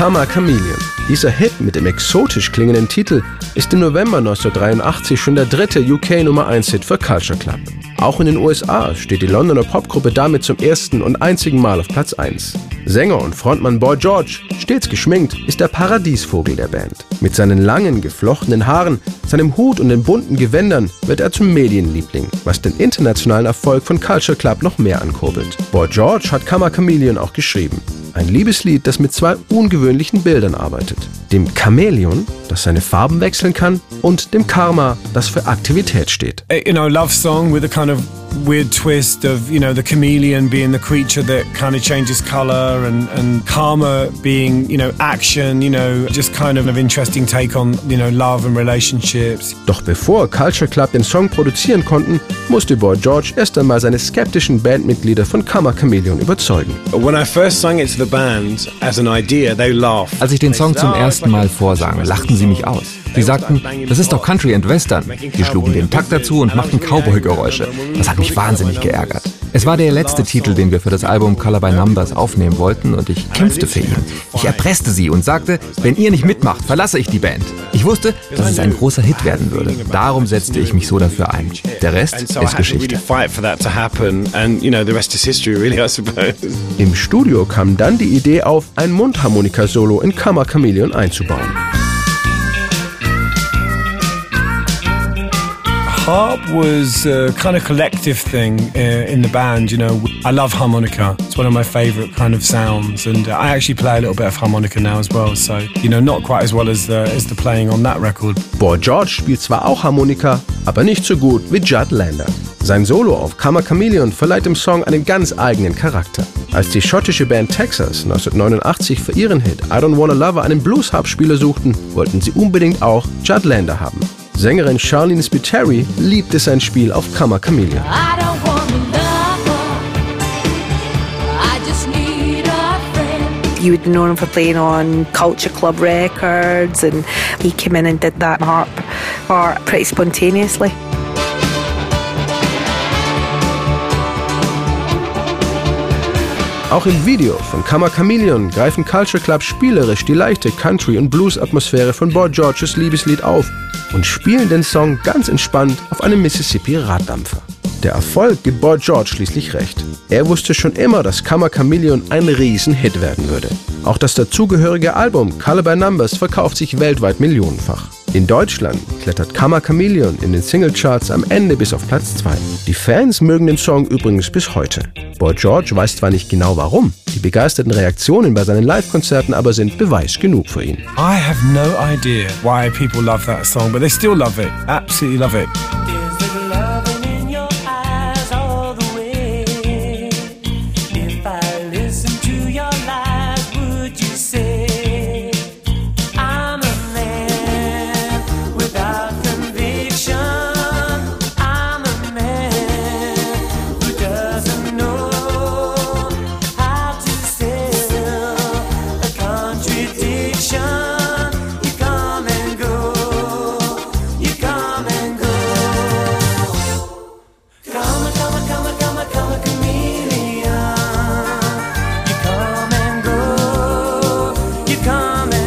Karma Chameleon. Dieser Hit mit dem exotisch klingenden Titel ist im November 1983 schon der dritte UK Nummer 1 Hit für Culture Club. Auch in den USA steht die Londoner Popgruppe damit zum ersten und einzigen Mal auf Platz 1. Sänger und Frontmann Boy George, stets geschminkt, ist der Paradiesvogel der Band. Mit seinen langen, geflochtenen Haaren, seinem Hut und den bunten Gewändern wird er zum Medienliebling, was den internationalen Erfolg von Culture Club noch mehr ankurbelt. Boy George hat Kammer Chameleon auch geschrieben. Ein Liebeslied, das mit zwei ungewöhnlichen Bildern arbeitet. Dem Chamäleon, das seine Farben wechseln kann, und dem Karma, das für Aktivität steht. You know, love song with a kind of weird twist of, you know, the chameleon being the creature that kind of changes color and, and karma being, you know, action, you know, just kind of an interesting take on, you know, love and relationships. Doch bevor Culture Club den Song produzieren konnten, musste Boy George erst einmal seine skeptischen Bandmitglieder von Kammer Chameleon überzeugen. When I first sang it to the band as an idea, they laughed. Als ich den Song zum ersten Mal vorsang, lachten sie mich aus. Sie sagten, das ist doch Country and Western. Sie schlugen den Takt dazu und machten Cowboy-Geräusche. Das hat mich wahnsinnig geärgert. Es war der letzte Titel, den wir für das Album Color by Numbers aufnehmen wollten und ich kämpfte für ihn. Ich erpresste sie und sagte, wenn ihr nicht mitmacht, verlasse ich die Band. Ich wusste, dass es ein großer Hit werden würde. Darum setzte ich mich so dafür ein. Der Rest ist Geschichte. Im Studio kam dann die Idee auf, ein Mundharmonika-Solo in Kammer Chameleon einzubauen. Harp was a kind of collective thing uh, in the band. You know, I love harmonica. It's one of my favorite kind of sounds, and uh, I actually play a little bit of harmonica now as well. So, you know, not quite as well as the, as the playing on that record. Boy George spielt zwar auch Harmonika, aber nicht so gut wie Judd Lander. Sein Solo auf Kammer Chameleon verleiht dem Song einen ganz eigenen Charakter. Als die schottische Band Texas 1989 für ihren Hit I Don't Wanna Love einen Blues-Harp-Spieler suchten, wollten sie unbedingt auch Judd Lander haben. Sängerin Charlene Spiteri liebte sein Spiel auf Kammer Chameleon. You would know him for playing on Culture Club records, and he came in and did that harp part pretty spontaneously. Auch im Video von Kammer Chameleon greifen Culture Club spielerisch die leichte Country- und Blues-Atmosphäre von Boy Georges Liebeslied auf und spielen den Song ganz entspannt auf einem Mississippi-Raddampfer. Der Erfolg gibt Boy George schließlich recht. Er wusste schon immer, dass Kammer Chameleon ein Riesenhit werden würde. Auch das dazugehörige Album Color by Numbers verkauft sich weltweit millionenfach. In Deutschland klettert Kammer Chameleon in den Singlecharts am Ende bis auf Platz 2. Die Fans mögen den Song übrigens bis heute. Boy George weiß zwar nicht genau warum, die begeisterten Reaktionen bei seinen Live-Konzerten aber sind Beweis genug für ihn. I have no idea why people love that song, but they still love it. Absolutely love it. come